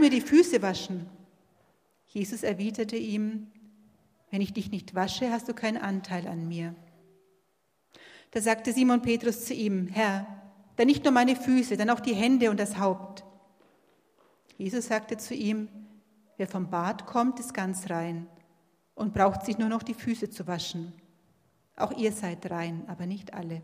mir die Füße waschen? Jesus erwiderte ihm, wenn ich dich nicht wasche, hast du keinen Anteil an mir. Da sagte Simon Petrus zu ihm, Herr, dann nicht nur meine Füße, dann auch die Hände und das Haupt. Jesus sagte zu ihm, wer vom Bad kommt, ist ganz rein und braucht sich nur noch die Füße zu waschen. Auch ihr seid rein, aber nicht alle.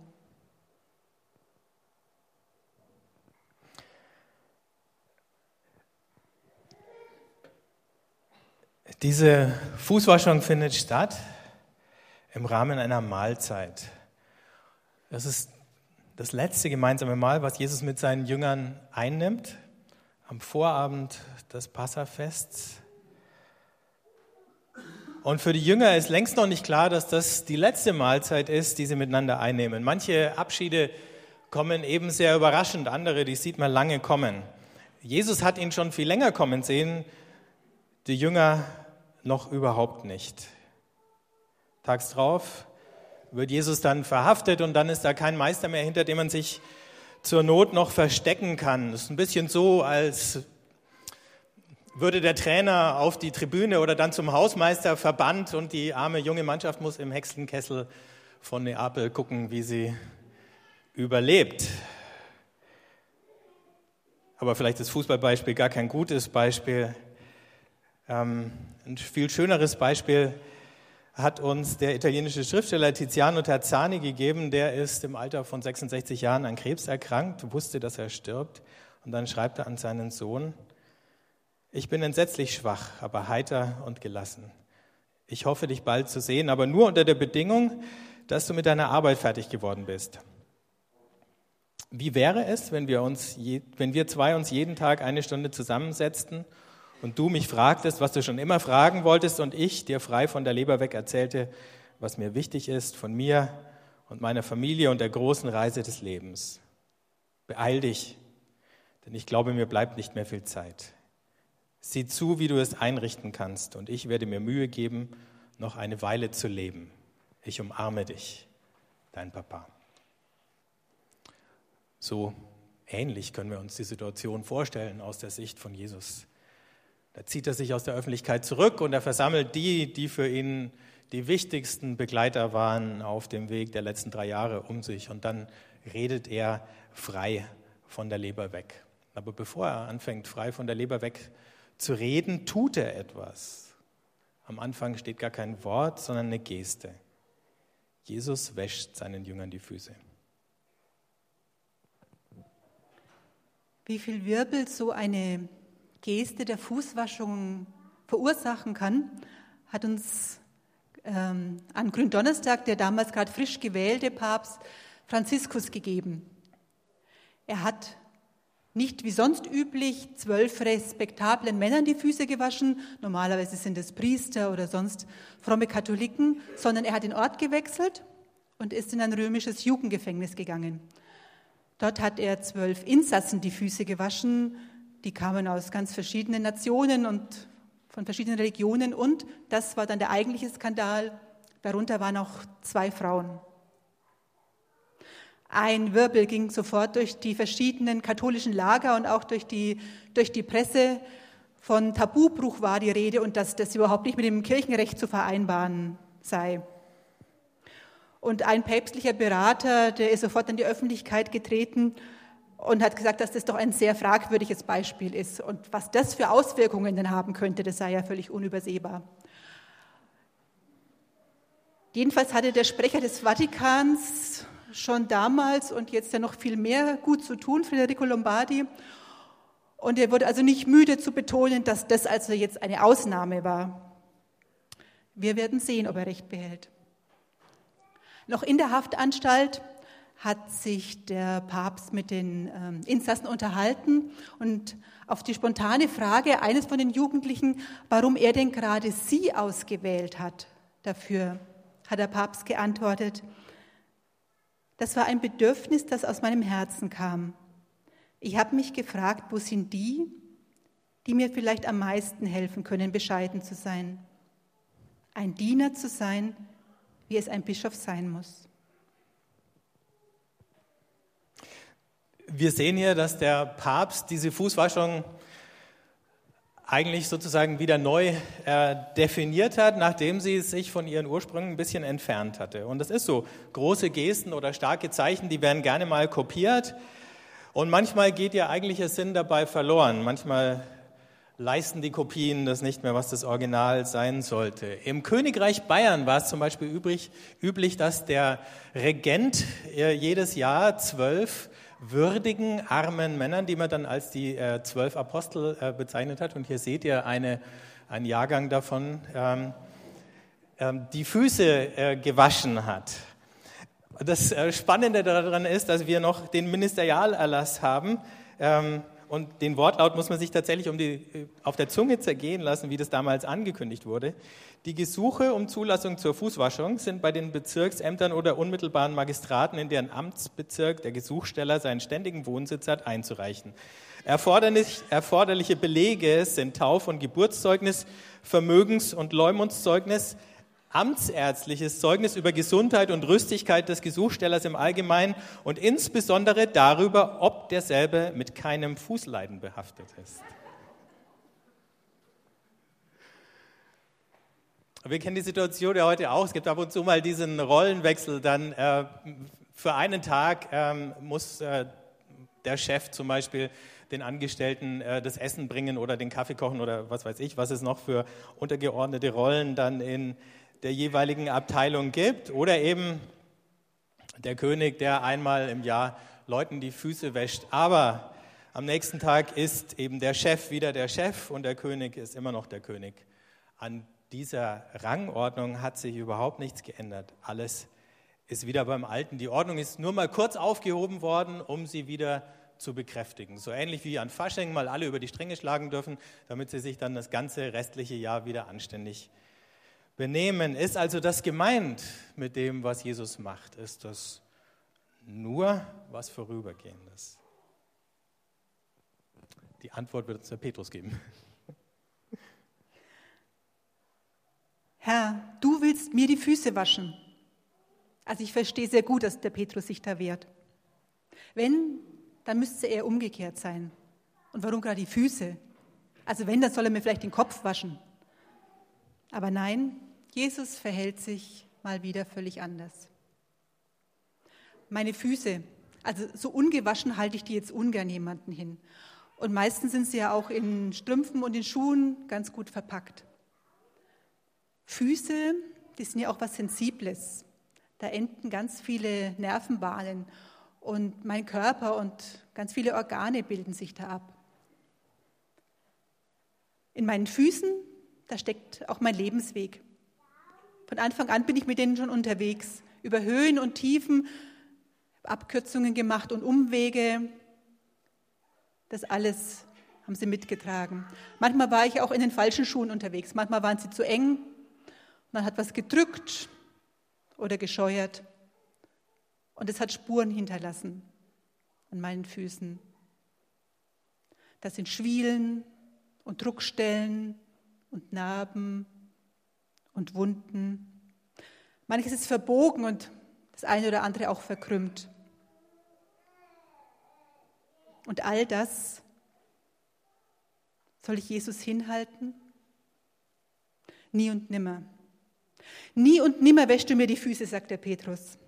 Diese Fußwaschung findet statt im Rahmen einer Mahlzeit. Das ist das letzte gemeinsame Mahl, was Jesus mit seinen Jüngern einnimmt, am Vorabend des Passafests. Und für die Jünger ist längst noch nicht klar, dass das die letzte Mahlzeit ist, die sie miteinander einnehmen. Manche Abschiede kommen eben sehr überraschend, andere, die sieht man lange kommen. Jesus hat ihn schon viel länger kommen sehen, die Jünger noch überhaupt nicht. Tags drauf wird Jesus dann verhaftet und dann ist da kein Meister mehr, hinter dem man sich zur Not noch verstecken kann. Das ist ein bisschen so, als würde der Trainer auf die Tribüne oder dann zum Hausmeister verbannt und die arme junge Mannschaft muss im Hexenkessel von Neapel gucken, wie sie überlebt. Aber vielleicht ist Fußballbeispiel gar kein gutes Beispiel. Ähm, ein viel schöneres Beispiel hat uns der italienische Schriftsteller Tiziano Terzani gegeben. Der ist im Alter von 66 Jahren an Krebs erkrankt, wusste, dass er stirbt. Und dann schreibt er an seinen Sohn, ich bin entsetzlich schwach, aber heiter und gelassen. Ich hoffe, dich bald zu sehen, aber nur unter der Bedingung, dass du mit deiner Arbeit fertig geworden bist. Wie wäre es, wenn wir, uns, wenn wir zwei uns jeden Tag eine Stunde zusammensetzten und du mich fragtest, was du schon immer fragen wolltest und ich dir frei von der Leber weg erzählte, was mir wichtig ist von mir und meiner Familie und der großen Reise des Lebens. Beeil dich, denn ich glaube, mir bleibt nicht mehr viel Zeit. Sieh zu, wie du es einrichten kannst und ich werde mir Mühe geben, noch eine Weile zu leben. Ich umarme dich, dein Papa. So ähnlich können wir uns die Situation vorstellen aus der Sicht von Jesus. Da zieht er sich aus der Öffentlichkeit zurück und er versammelt die, die für ihn die wichtigsten Begleiter waren auf dem Weg der letzten drei Jahre um sich. Und dann redet er frei von der Leber weg. Aber bevor er anfängt, frei von der Leber weg zu reden, tut er etwas. Am Anfang steht gar kein Wort, sondern eine Geste. Jesus wäscht seinen Jüngern die Füße. Wie viel Wirbel so eine Geste der Fußwaschung verursachen kann, hat uns ähm, an Gründonnerstag der damals gerade frisch gewählte Papst Franziskus gegeben. Er hat nicht wie sonst üblich zwölf respektablen Männern die Füße gewaschen, normalerweise sind es Priester oder sonst fromme Katholiken, sondern er hat den Ort gewechselt und ist in ein römisches Jugendgefängnis gegangen. Dort hat er zwölf Insassen die Füße gewaschen, die kamen aus ganz verschiedenen Nationen und von verschiedenen Religionen und das war dann der eigentliche Skandal. Darunter waren auch zwei Frauen. Ein Wirbel ging sofort durch die verschiedenen katholischen Lager und auch durch die, durch die Presse. Von Tabubruch war die Rede und dass das überhaupt nicht mit dem Kirchenrecht zu vereinbaren sei. Und ein päpstlicher Berater, der ist sofort in die Öffentlichkeit getreten und hat gesagt, dass das doch ein sehr fragwürdiges Beispiel ist. Und was das für Auswirkungen denn haben könnte, das sei ja völlig unübersehbar. Jedenfalls hatte der Sprecher des Vatikans schon damals und jetzt ja noch viel mehr gut zu tun, Federico Lombardi. Und er wurde also nicht müde zu betonen, dass das also jetzt eine Ausnahme war. Wir werden sehen, ob er recht behält. Noch in der Haftanstalt hat sich der Papst mit den ähm, Insassen unterhalten und auf die spontane Frage eines von den Jugendlichen, warum er denn gerade sie ausgewählt hat, dafür hat der Papst geantwortet, das war ein Bedürfnis, das aus meinem Herzen kam. Ich habe mich gefragt, wo sind die, die mir vielleicht am meisten helfen können, bescheiden zu sein, ein Diener zu sein, wie es ein Bischof sein muss. Wir sehen hier, dass der Papst diese Fußwaschung eigentlich sozusagen wieder neu äh, definiert hat, nachdem sie sich von ihren Ursprüngen ein bisschen entfernt hatte. Und das ist so. Große Gesten oder starke Zeichen, die werden gerne mal kopiert. Und manchmal geht ihr eigentlicher Sinn dabei verloren. Manchmal leisten die Kopien das nicht mehr, was das Original sein sollte. Im Königreich Bayern war es zum Beispiel übrig, üblich, dass der Regent äh, jedes Jahr zwölf würdigen, armen Männern, die man dann als die äh, zwölf Apostel äh, bezeichnet hat. Und hier seht ihr eine, einen Jahrgang davon, ähm, ähm, die Füße äh, gewaschen hat. Das äh, Spannende daran ist, dass wir noch den Ministerialerlass haben. Ähm, und den Wortlaut muss man sich tatsächlich um die, äh, auf der Zunge zergehen lassen, wie das damals angekündigt wurde. Die Gesuche um Zulassung zur Fußwaschung sind bei den Bezirksämtern oder unmittelbaren Magistraten, in deren Amtsbezirk der Gesuchsteller seinen ständigen Wohnsitz hat, einzureichen. Erforderlich, erforderliche Belege sind Tauf- und Geburtszeugnis, Vermögens- und Leumundszeugnis, amtsärztliches Zeugnis über Gesundheit und Rüstigkeit des Gesuchstellers im Allgemeinen und insbesondere darüber, ob derselbe mit keinem Fußleiden behaftet ist. Wir kennen die Situation ja heute auch. Es gibt ab und zu mal diesen Rollenwechsel. Dann äh, für einen Tag ähm, muss äh, der Chef zum Beispiel den Angestellten äh, das Essen bringen oder den Kaffee kochen oder was weiß ich, was es noch für untergeordnete Rollen dann in der jeweiligen Abteilung gibt. Oder eben der König, der einmal im Jahr Leuten die Füße wäscht. Aber am nächsten Tag ist eben der Chef wieder der Chef und der König ist immer noch der König. An dieser Rangordnung hat sich überhaupt nichts geändert. Alles ist wieder beim Alten. Die Ordnung ist nur mal kurz aufgehoben worden, um sie wieder zu bekräftigen. So ähnlich wie an Fasching mal alle über die Stränge schlagen dürfen, damit sie sich dann das ganze restliche Jahr wieder anständig benehmen. Ist also das gemeint mit dem, was Jesus macht? Ist das nur was Vorübergehendes? Die Antwort wird uns der Petrus geben. Herr, du willst mir die Füße waschen. Also ich verstehe sehr gut, dass der Petrus sich da wehrt. Wenn, dann müsste er umgekehrt sein. Und warum gerade die Füße? Also wenn, dann soll er mir vielleicht den Kopf waschen. Aber nein, Jesus verhält sich mal wieder völlig anders. Meine Füße, also so ungewaschen halte ich die jetzt ungern jemanden hin. Und meistens sind sie ja auch in Strümpfen und in Schuhen ganz gut verpackt. Füße, die sind ja auch was Sensibles. Da enden ganz viele Nervenbahnen und mein Körper und ganz viele Organe bilden sich da ab. In meinen Füßen, da steckt auch mein Lebensweg. Von Anfang an bin ich mit denen schon unterwegs, über Höhen und Tiefen, Abkürzungen gemacht und Umwege. Das alles haben sie mitgetragen. Manchmal war ich auch in den falschen Schuhen unterwegs, manchmal waren sie zu eng, man hat was gedrückt oder gescheuert und es hat Spuren hinterlassen an meinen Füßen. Das sind Schwielen und Druckstellen und Narben und Wunden. Manches ist verbogen und das eine oder andere auch verkrümmt. Und all das soll ich Jesus hinhalten? Nie und nimmer. Nie und nimmer wäschst du mir die Füße, sagt der Petrus.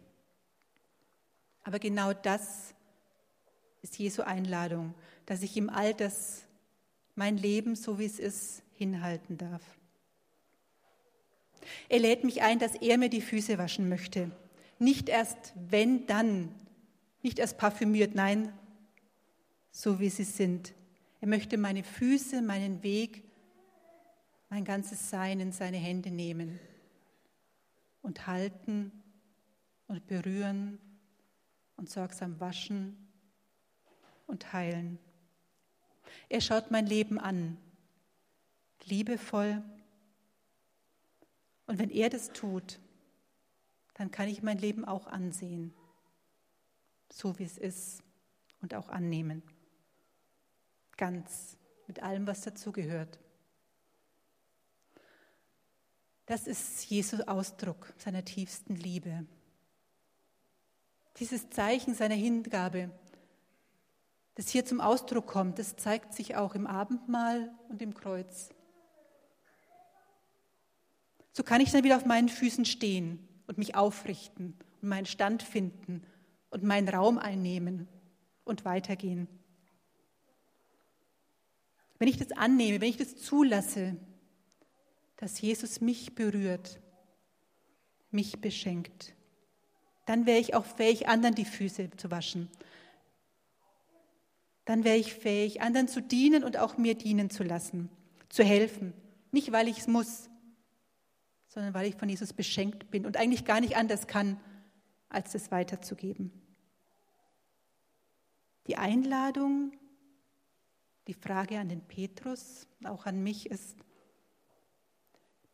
Aber genau das ist Jesu Einladung, dass ich ihm all das, mein Leben, so wie es ist, hinhalten darf. Er lädt mich ein, dass er mir die Füße waschen möchte. Nicht erst wenn, dann. Nicht erst parfümiert, nein, so wie sie sind. Er möchte meine Füße, meinen Weg, mein ganzes Sein in seine Hände nehmen und halten und berühren und sorgsam waschen und heilen. Er schaut mein Leben an, liebevoll. Und wenn er das tut, dann kann ich mein Leben auch ansehen, so wie es ist und auch annehmen. Ganz mit allem, was dazugehört. Das ist Jesu Ausdruck seiner tiefsten Liebe. Dieses Zeichen seiner Hingabe, das hier zum Ausdruck kommt, das zeigt sich auch im Abendmahl und im Kreuz. So kann ich dann wieder auf meinen Füßen stehen und mich aufrichten und meinen Stand finden und meinen Raum einnehmen und weitergehen. Wenn ich das annehme, wenn ich das zulasse, dass Jesus mich berührt, mich beschenkt, dann wäre ich auch fähig, anderen die Füße zu waschen dann wäre ich fähig, anderen zu dienen und auch mir dienen zu lassen, zu helfen. Nicht, weil ich es muss, sondern weil ich von Jesus beschenkt bin und eigentlich gar nicht anders kann, als es weiterzugeben. Die Einladung, die Frage an den Petrus, auch an mich ist,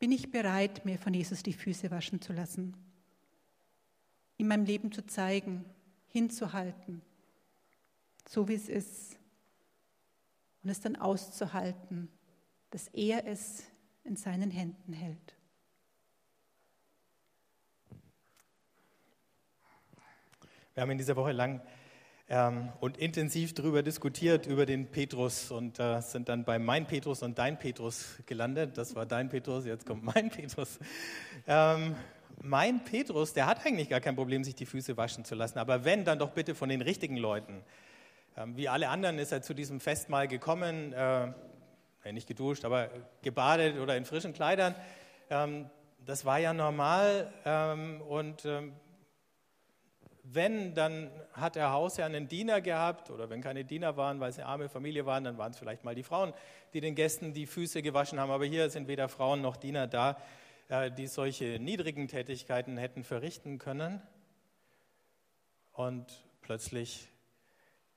bin ich bereit, mir von Jesus die Füße waschen zu lassen, ihm mein Leben zu zeigen, hinzuhalten, so wie es ist. Und es dann auszuhalten, dass er es in seinen Händen hält. Wir haben in dieser Woche lang ähm, und intensiv darüber diskutiert, über den Petrus und äh, sind dann bei Mein Petrus und Dein Petrus gelandet. Das war Dein Petrus, jetzt kommt Mein Petrus. Ähm, mein Petrus, der hat eigentlich gar kein Problem, sich die Füße waschen zu lassen. Aber wenn, dann doch bitte von den richtigen Leuten. Ähm, wie alle anderen ist er zu diesem Festmahl gekommen, äh, nicht geduscht, aber gebadet oder in frischen Kleidern. Ähm, das war ja normal ähm, und ähm, wenn, dann hat der Hausherr einen Diener gehabt oder wenn keine Diener waren, weil es eine arme Familie waren, dann waren es vielleicht mal die Frauen, die den Gästen die Füße gewaschen haben. Aber hier sind weder Frauen noch Diener da, äh, die solche niedrigen Tätigkeiten hätten verrichten können. Und plötzlich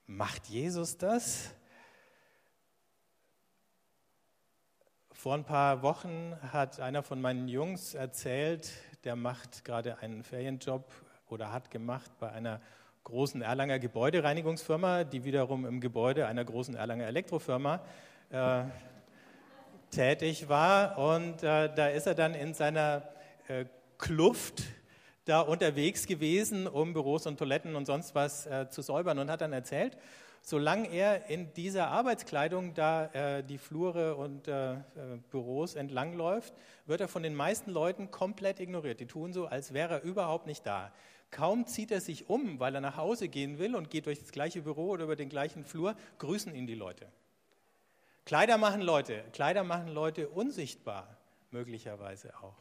Macht Jesus das? Vor ein paar Wochen hat einer von meinen Jungs erzählt, der macht gerade einen Ferienjob oder hat gemacht bei einer großen Erlanger Gebäudereinigungsfirma, die wiederum im Gebäude einer großen Erlanger Elektrofirma äh, tätig war. Und äh, da ist er dann in seiner äh, Kluft da unterwegs gewesen, um Büros und Toiletten und sonst was äh, zu säubern und hat dann erzählt, solange er in dieser Arbeitskleidung da äh, die Flure und äh, Büros entlangläuft, wird er von den meisten Leuten komplett ignoriert. Die tun so, als wäre er überhaupt nicht da. Kaum zieht er sich um, weil er nach Hause gehen will und geht durch das gleiche Büro oder über den gleichen Flur, grüßen ihn die Leute. Kleider machen Leute, Kleider machen Leute unsichtbar, möglicherweise auch.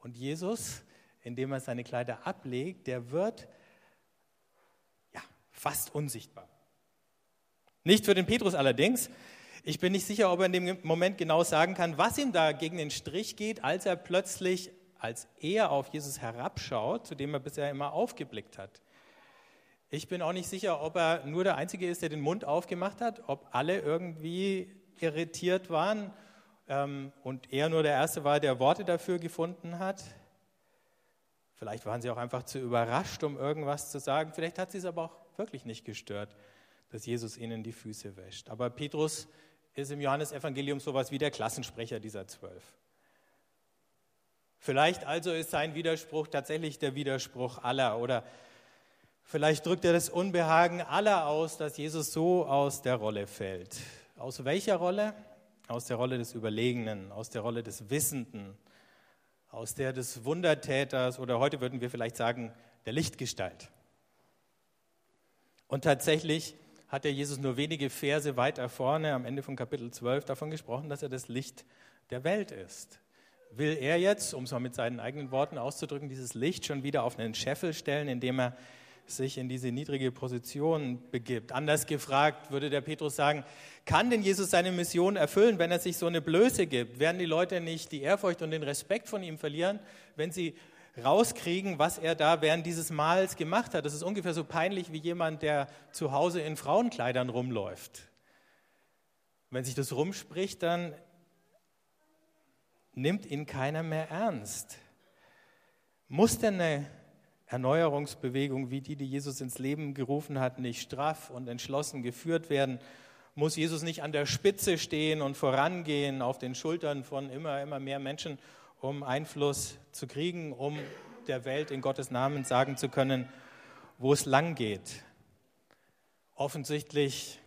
Und Jesus indem er seine Kleider ablegt, der wird ja, fast unsichtbar. Nicht für den Petrus allerdings. Ich bin nicht sicher, ob er in dem Moment genau sagen kann, was ihm da gegen den Strich geht, als er plötzlich, als er auf Jesus herabschaut, zu dem er bisher immer aufgeblickt hat. Ich bin auch nicht sicher, ob er nur der Einzige ist, der den Mund aufgemacht hat, ob alle irgendwie irritiert waren ähm, und er nur der Erste war, der Worte dafür gefunden hat. Vielleicht waren sie auch einfach zu überrascht, um irgendwas zu sagen. Vielleicht hat sie es aber auch wirklich nicht gestört, dass Jesus ihnen die Füße wäscht. Aber Petrus ist im Johannesevangelium sowas wie der Klassensprecher dieser zwölf. Vielleicht also ist sein Widerspruch tatsächlich der Widerspruch aller oder vielleicht drückt er das Unbehagen aller aus, dass Jesus so aus der Rolle fällt. Aus welcher Rolle? Aus der Rolle des Überlegenen, aus der Rolle des Wissenden, aus der des Wundertäters oder heute würden wir vielleicht sagen, der Lichtgestalt. Und tatsächlich hat der Jesus nur wenige Verse weiter vorne am Ende von Kapitel 12 davon gesprochen, dass er das Licht der Welt ist. Will er jetzt, um es mal mit seinen eigenen Worten auszudrücken, dieses Licht schon wieder auf einen Scheffel stellen, indem er sich in diese niedrige Position begibt. Anders gefragt würde der Petrus sagen, kann denn Jesus seine Mission erfüllen, wenn er sich so eine Blöße gibt? Werden die Leute nicht die Ehrfurcht und den Respekt von ihm verlieren, wenn sie rauskriegen, was er da während dieses Mahls gemacht hat? Das ist ungefähr so peinlich wie jemand, der zu Hause in Frauenkleidern rumläuft. Wenn sich das rumspricht, dann nimmt ihn keiner mehr ernst. Muss denn eine Erneuerungsbewegung wie die, die Jesus ins Leben gerufen hat, nicht straff und entschlossen geführt werden? Muss Jesus nicht an der Spitze stehen und vorangehen auf den Schultern von immer, immer mehr Menschen, um Einfluss zu kriegen, um der Welt in Gottes Namen sagen zu können, wo es lang geht? Offensichtlich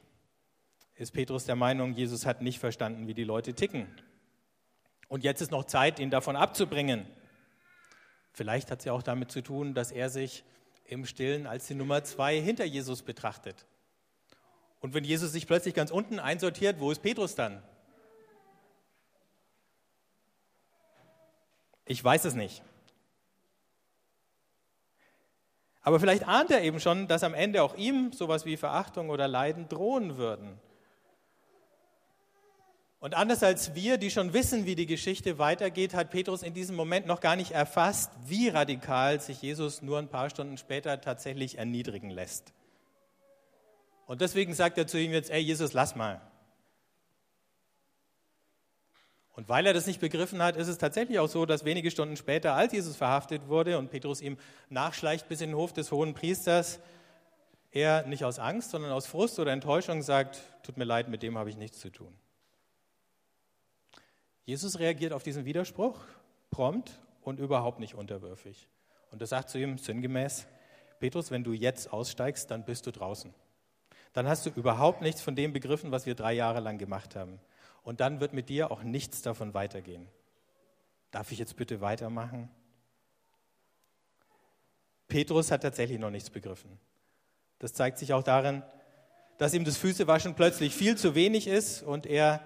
ist Petrus der Meinung, Jesus hat nicht verstanden, wie die Leute ticken. Und jetzt ist noch Zeit, ihn davon abzubringen. Vielleicht hat es ja auch damit zu tun, dass er sich im Stillen als die Nummer zwei hinter Jesus betrachtet. Und wenn Jesus sich plötzlich ganz unten einsortiert, wo ist Petrus dann? Ich weiß es nicht. Aber vielleicht ahnt er eben schon, dass am Ende auch ihm sowas wie Verachtung oder Leiden drohen würden. Und anders als wir, die schon wissen, wie die Geschichte weitergeht, hat Petrus in diesem Moment noch gar nicht erfasst, wie radikal sich Jesus nur ein paar Stunden später tatsächlich erniedrigen lässt. Und deswegen sagt er zu ihm jetzt, ey Jesus, lass mal. Und weil er das nicht begriffen hat, ist es tatsächlich auch so, dass wenige Stunden später, als Jesus verhaftet wurde und Petrus ihm nachschleicht bis in den Hof des hohen Priesters, er nicht aus Angst, sondern aus Frust oder Enttäuschung sagt, tut mir leid, mit dem habe ich nichts zu tun. Jesus reagiert auf diesen Widerspruch prompt und überhaupt nicht unterwürfig. Und er sagt zu ihm sinngemäß, Petrus, wenn du jetzt aussteigst, dann bist du draußen. Dann hast du überhaupt nichts von dem begriffen, was wir drei Jahre lang gemacht haben. Und dann wird mit dir auch nichts davon weitergehen. Darf ich jetzt bitte weitermachen? Petrus hat tatsächlich noch nichts begriffen. Das zeigt sich auch darin, dass ihm das Füßewaschen plötzlich viel zu wenig ist und er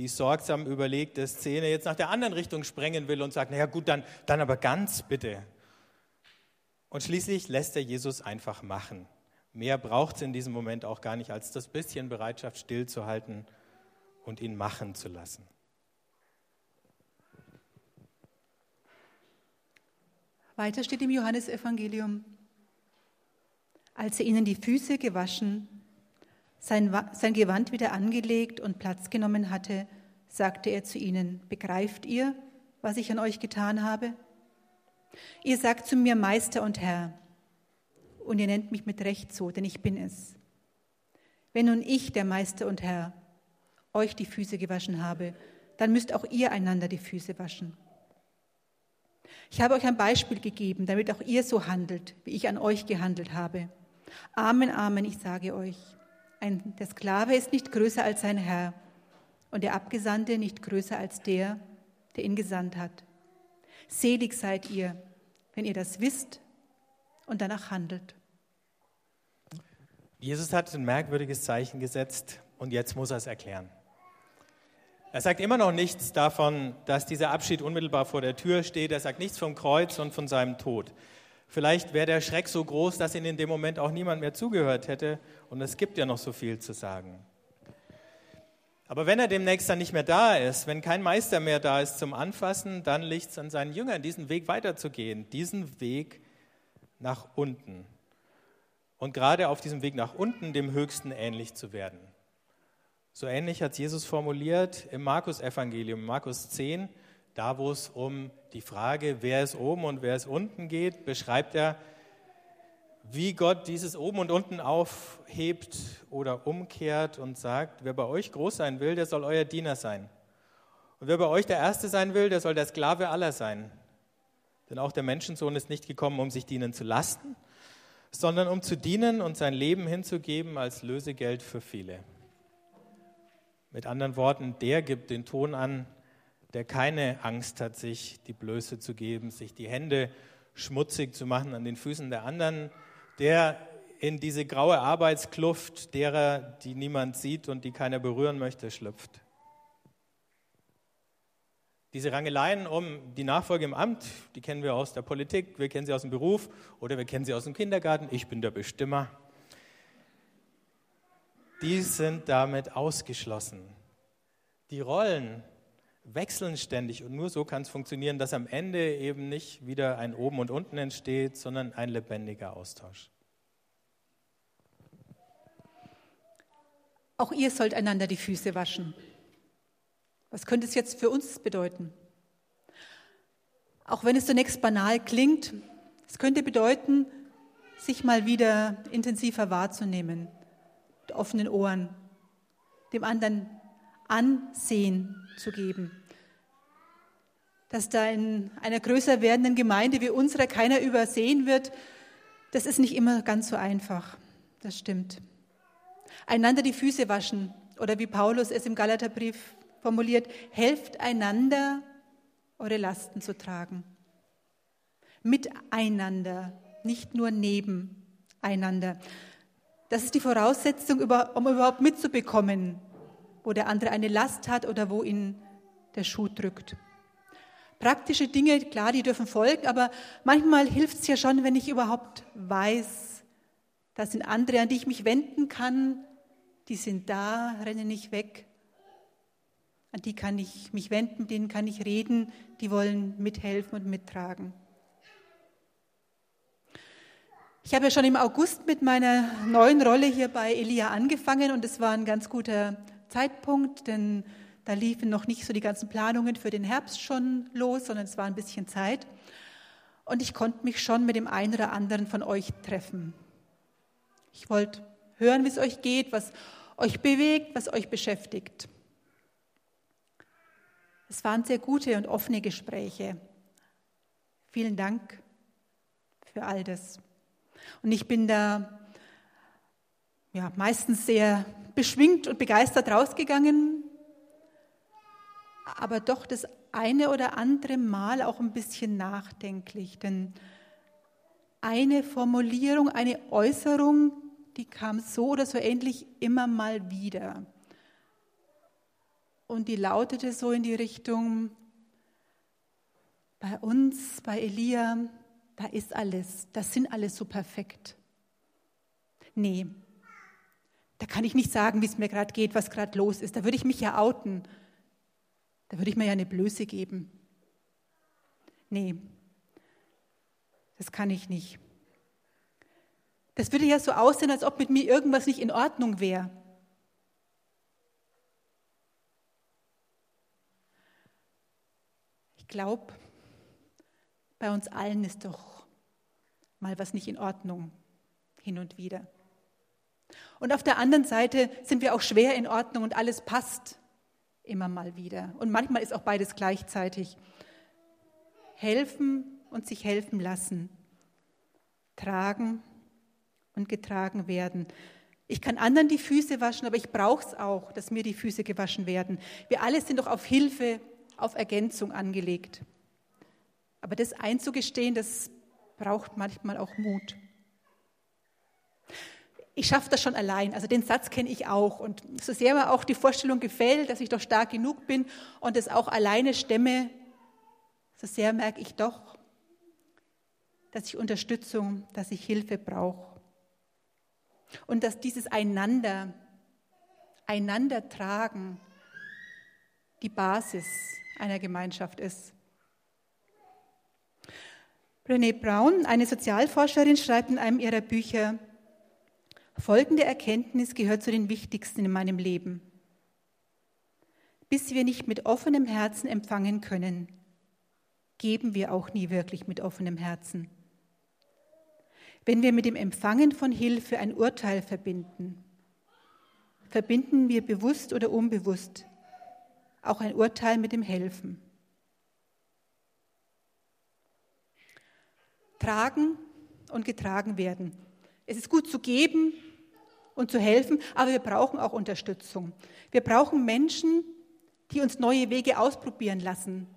die sorgsam überlegte Szene jetzt nach der anderen Richtung sprengen will und sagt, naja gut, dann, dann aber ganz bitte. Und schließlich lässt er Jesus einfach machen. Mehr braucht es in diesem Moment auch gar nicht, als das bisschen Bereitschaft stillzuhalten und ihn machen zu lassen. Weiter steht im Johannesevangelium, als er ihnen die Füße gewaschen, sein, sein Gewand wieder angelegt und Platz genommen hatte, sagte er zu ihnen, begreift ihr, was ich an euch getan habe? Ihr sagt zu mir Meister und Herr, und ihr nennt mich mit Recht so, denn ich bin es. Wenn nun ich, der Meister und Herr, euch die Füße gewaschen habe, dann müsst auch ihr einander die Füße waschen. Ich habe euch ein Beispiel gegeben, damit auch ihr so handelt, wie ich an euch gehandelt habe. Amen, Amen, ich sage euch. Ein, der Sklave ist nicht größer als sein Herr und der Abgesandte nicht größer als der, der ihn gesandt hat. Selig seid ihr, wenn ihr das wisst und danach handelt. Jesus hat ein merkwürdiges Zeichen gesetzt und jetzt muss er es erklären. Er sagt immer noch nichts davon, dass dieser Abschied unmittelbar vor der Tür steht. Er sagt nichts vom Kreuz und von seinem Tod. Vielleicht wäre der Schreck so groß, dass ihm in dem Moment auch niemand mehr zugehört hätte. Und es gibt ja noch so viel zu sagen. Aber wenn er demnächst dann nicht mehr da ist, wenn kein Meister mehr da ist zum Anfassen, dann liegt es an seinen Jüngern, diesen Weg weiterzugehen, diesen Weg nach unten. Und gerade auf diesem Weg nach unten dem Höchsten ähnlich zu werden. So ähnlich hat Jesus formuliert im Markus-Evangelium, Markus 10, da wo es um die Frage, wer ist oben und wer ist unten geht, beschreibt er, wie Gott dieses oben und unten aufhebt oder umkehrt und sagt, wer bei euch groß sein will, der soll euer Diener sein. Und wer bei euch der Erste sein will, der soll der Sklave aller sein. Denn auch der Menschensohn ist nicht gekommen, um sich dienen zu lassen, sondern um zu dienen und sein Leben hinzugeben als Lösegeld für viele. Mit anderen Worten, der gibt den Ton an, der keine Angst hat, sich die Blöße zu geben, sich die Hände schmutzig zu machen an den Füßen der anderen, der in diese graue Arbeitskluft derer, die niemand sieht und die keiner berühren möchte, schlüpft. Diese Rangeleien um die Nachfolge im Amt, die kennen wir aus der Politik, wir kennen sie aus dem Beruf oder wir kennen sie aus dem Kindergarten. Ich bin der Bestimmer die sind damit ausgeschlossen. Die Rollen wechseln ständig und nur so kann es funktionieren, dass am Ende eben nicht wieder ein Oben und Unten entsteht, sondern ein lebendiger Austausch. Auch ihr sollt einander die Füße waschen. Was könnte es jetzt für uns bedeuten? Auch wenn es zunächst banal klingt, es könnte bedeuten, sich mal wieder intensiver wahrzunehmen, offenen Ohren, dem anderen Ansehen zu geben. Dass da in einer größer werdenden Gemeinde wie unserer keiner übersehen wird, das ist nicht immer ganz so einfach. Das stimmt. Einander die Füße waschen oder wie Paulus es im Galaterbrief formuliert, helft einander, eure Lasten zu tragen. Miteinander, nicht nur nebeneinander. Das ist die Voraussetzung, um überhaupt mitzubekommen, wo der andere eine Last hat oder wo ihn der Schuh drückt. Praktische Dinge, klar, die dürfen folgen, aber manchmal hilft es ja schon, wenn ich überhaupt weiß, das sind andere, an die ich mich wenden kann, die sind da, rennen nicht weg. An die kann ich mich wenden, denen kann ich reden, die wollen mithelfen und mittragen. Ich habe ja schon im August mit meiner neuen Rolle hier bei Elia angefangen und es war ein ganz guter Zeitpunkt, denn da liefen noch nicht so die ganzen Planungen für den Herbst schon los, sondern es war ein bisschen Zeit. Und ich konnte mich schon mit dem einen oder anderen von euch treffen. Ich wollte hören, wie es euch geht, was euch bewegt, was euch beschäftigt. Es waren sehr gute und offene Gespräche. Vielen Dank für all das. Und ich bin da ja, meistens sehr beschwingt und begeistert rausgegangen, aber doch das eine oder andere Mal auch ein bisschen nachdenklich. Denn eine Formulierung, eine Äußerung, die kam so oder so ähnlich immer mal wieder. Und die lautete so in die Richtung, bei uns, bei Elia, da ist alles, das sind alles so perfekt. Nee, da kann ich nicht sagen, wie es mir gerade geht, was gerade los ist. Da würde ich mich ja outen. Da würde ich mir ja eine Blöße geben. Nee, das kann ich nicht. Das würde ja so aussehen, als ob mit mir irgendwas nicht in Ordnung wäre. Ich glaube, bei uns allen ist doch mal was nicht in Ordnung, hin und wieder. Und auf der anderen Seite sind wir auch schwer in Ordnung und alles passt immer mal wieder. Und manchmal ist auch beides gleichzeitig. Helfen und sich helfen lassen. Tragen und getragen werden. Ich kann anderen die Füße waschen, aber ich brauche es auch, dass mir die Füße gewaschen werden. Wir alle sind doch auf Hilfe, auf Ergänzung angelegt. Aber das einzugestehen, das braucht manchmal auch Mut. Ich schaffe das schon allein. Also den Satz kenne ich auch. Und so sehr mir auch die Vorstellung gefällt, dass ich doch stark genug bin und es auch alleine stemme, so sehr merke ich doch, dass ich Unterstützung, dass ich Hilfe brauche. Und dass dieses Einander, einander tragen, die Basis einer Gemeinschaft ist. Brené Brown, eine Sozialforscherin, schreibt in einem ihrer Bücher, folgende Erkenntnis gehört zu den wichtigsten in meinem Leben. Bis wir nicht mit offenem Herzen empfangen können, geben wir auch nie wirklich mit offenem Herzen. Wenn wir mit dem Empfangen von Hilfe ein Urteil verbinden, verbinden wir bewusst oder unbewusst auch ein Urteil mit dem Helfen. tragen und getragen werden. Es ist gut zu geben und zu helfen, aber wir brauchen auch Unterstützung. Wir brauchen Menschen, die uns neue Wege ausprobieren lassen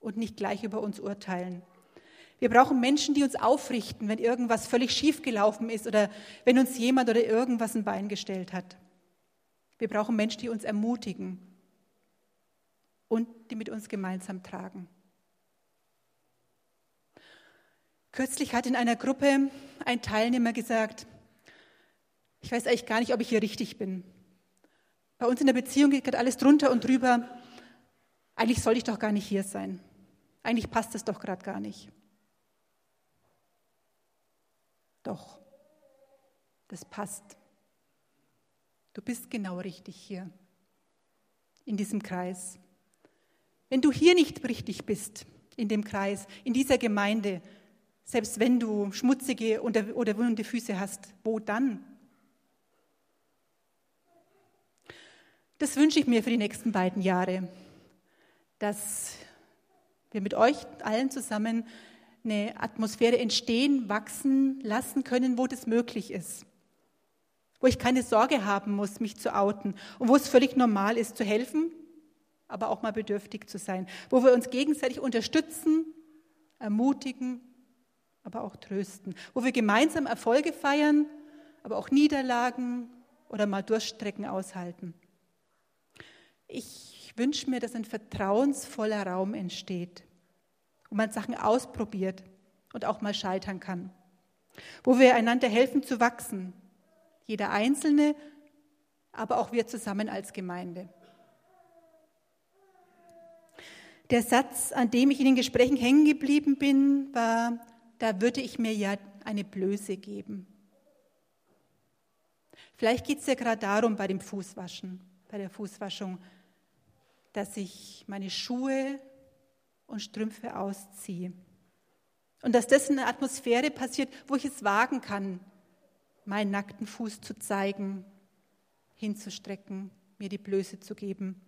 und nicht gleich über uns urteilen. Wir brauchen Menschen, die uns aufrichten, wenn irgendwas völlig schief gelaufen ist oder wenn uns jemand oder irgendwas ein Bein gestellt hat. Wir brauchen Menschen, die uns ermutigen und die mit uns gemeinsam tragen. Kürzlich hat in einer Gruppe ein Teilnehmer gesagt, ich weiß eigentlich gar nicht, ob ich hier richtig bin. Bei uns in der Beziehung geht gerade alles drunter und drüber. Eigentlich soll ich doch gar nicht hier sein. Eigentlich passt es doch gerade gar nicht. Doch, das passt. Du bist genau richtig hier, in diesem Kreis. Wenn du hier nicht richtig bist, in dem Kreis, in dieser Gemeinde, selbst wenn du schmutzige oder wunde Füße hast, wo dann? Das wünsche ich mir für die nächsten beiden Jahre, dass wir mit euch allen zusammen eine Atmosphäre entstehen, wachsen lassen können, wo das möglich ist. wo ich keine Sorge haben muss, mich zu outen und wo es völlig normal ist, zu helfen, aber auch mal bedürftig zu sein, wo wir uns gegenseitig unterstützen, ermutigen, aber auch trösten, wo wir gemeinsam Erfolge feiern, aber auch Niederlagen oder mal Durchstrecken aushalten. Ich wünsche mir, dass ein vertrauensvoller Raum entsteht, wo man Sachen ausprobiert und auch mal scheitern kann, wo wir einander helfen zu wachsen, jeder Einzelne, aber auch wir zusammen als Gemeinde. Der Satz, an dem ich in den Gesprächen hängen geblieben bin, war, da würde ich mir ja eine Blöße geben. Vielleicht geht es ja gerade darum bei dem Fußwaschen, bei der Fußwaschung, dass ich meine Schuhe und Strümpfe ausziehe. Und dass das in einer Atmosphäre passiert, wo ich es wagen kann, meinen nackten Fuß zu zeigen, hinzustrecken, mir die Blöße zu geben.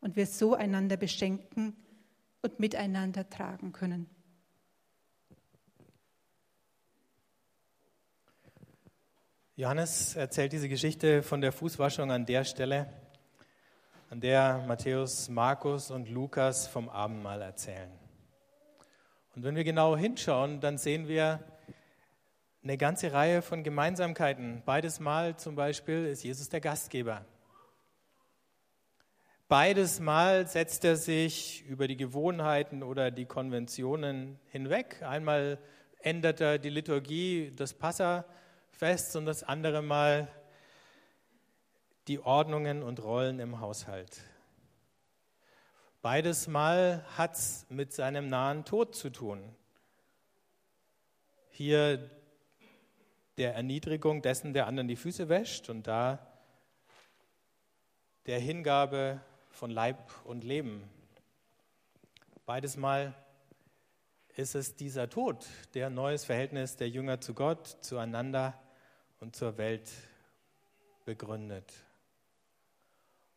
Und wir so einander beschenken und miteinander tragen können. Johannes erzählt diese Geschichte von der Fußwaschung an der Stelle, an der Matthäus, Markus und Lukas vom Abendmahl erzählen. Und wenn wir genau hinschauen, dann sehen wir, eine ganze Reihe von Gemeinsamkeiten. Beides Mal zum Beispiel ist Jesus der Gastgeber. Beides Mal setzt er sich über die Gewohnheiten oder die Konventionen hinweg. Einmal ändert er die Liturgie des Passafests und das andere Mal die Ordnungen und Rollen im Haushalt. Beides Mal hat es mit seinem nahen Tod zu tun. Hier der Erniedrigung dessen, der anderen die Füße wäscht und da der Hingabe von Leib und Leben. Beides Mal ist es dieser Tod, der neues Verhältnis der Jünger zu Gott, zueinander und zur Welt begründet.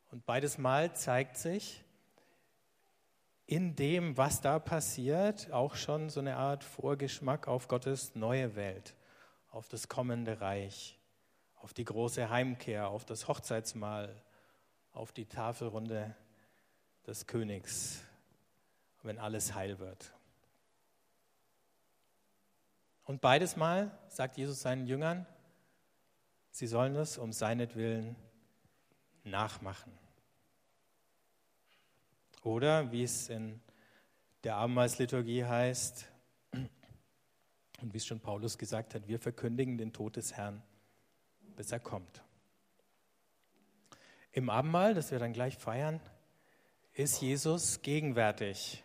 Und beides Mal zeigt sich in dem, was da passiert, auch schon so eine Art Vorgeschmack auf Gottes neue Welt auf das kommende Reich, auf die große Heimkehr, auf das Hochzeitsmahl, auf die Tafelrunde des Königs, wenn alles heil wird. Und beides Mal sagt Jesus seinen Jüngern, sie sollen es um seinetwillen nachmachen. Oder wie es in der Abendmahlsliturgie heißt, und wie es schon Paulus gesagt hat, wir verkündigen den Tod des Herrn, bis er kommt. Im Abendmahl, das wir dann gleich feiern, ist Jesus gegenwärtig.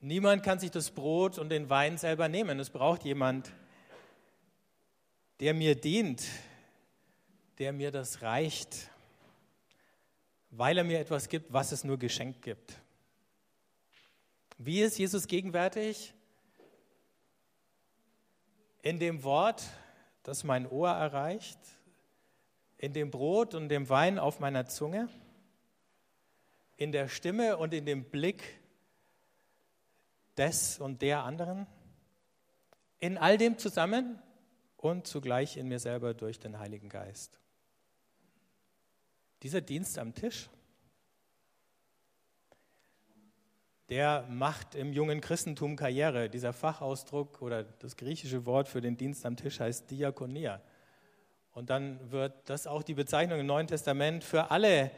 Niemand kann sich das Brot und den Wein selber nehmen. Es braucht jemand, der mir dient, der mir das reicht, weil er mir etwas gibt, was es nur geschenkt gibt. Wie ist Jesus gegenwärtig? in dem Wort, das mein Ohr erreicht, in dem Brot und dem Wein auf meiner Zunge, in der Stimme und in dem Blick des und der anderen, in all dem zusammen und zugleich in mir selber durch den Heiligen Geist. Dieser Dienst am Tisch, der macht im jungen Christentum Karriere. Dieser Fachausdruck oder das griechische Wort für den Dienst am Tisch heißt Diakonia. Und dann wird das auch die Bezeichnung im Neuen Testament für alle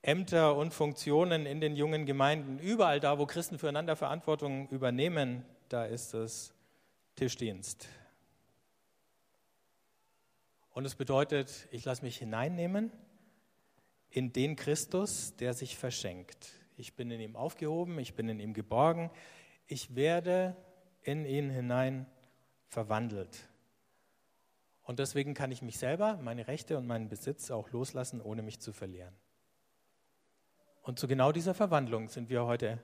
Ämter und Funktionen in den jungen Gemeinden. Überall da, wo Christen füreinander Verantwortung übernehmen, da ist es Tischdienst. Und es bedeutet, ich lasse mich hineinnehmen in den Christus, der sich verschenkt. Ich bin in ihm aufgehoben, ich bin in ihm geborgen, ich werde in ihn hinein verwandelt. Und deswegen kann ich mich selber, meine Rechte und meinen Besitz auch loslassen, ohne mich zu verlieren. Und zu genau dieser Verwandlung sind wir heute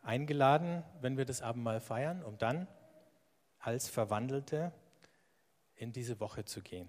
eingeladen, wenn wir das Abendmahl feiern, um dann als Verwandelte in diese Woche zu gehen.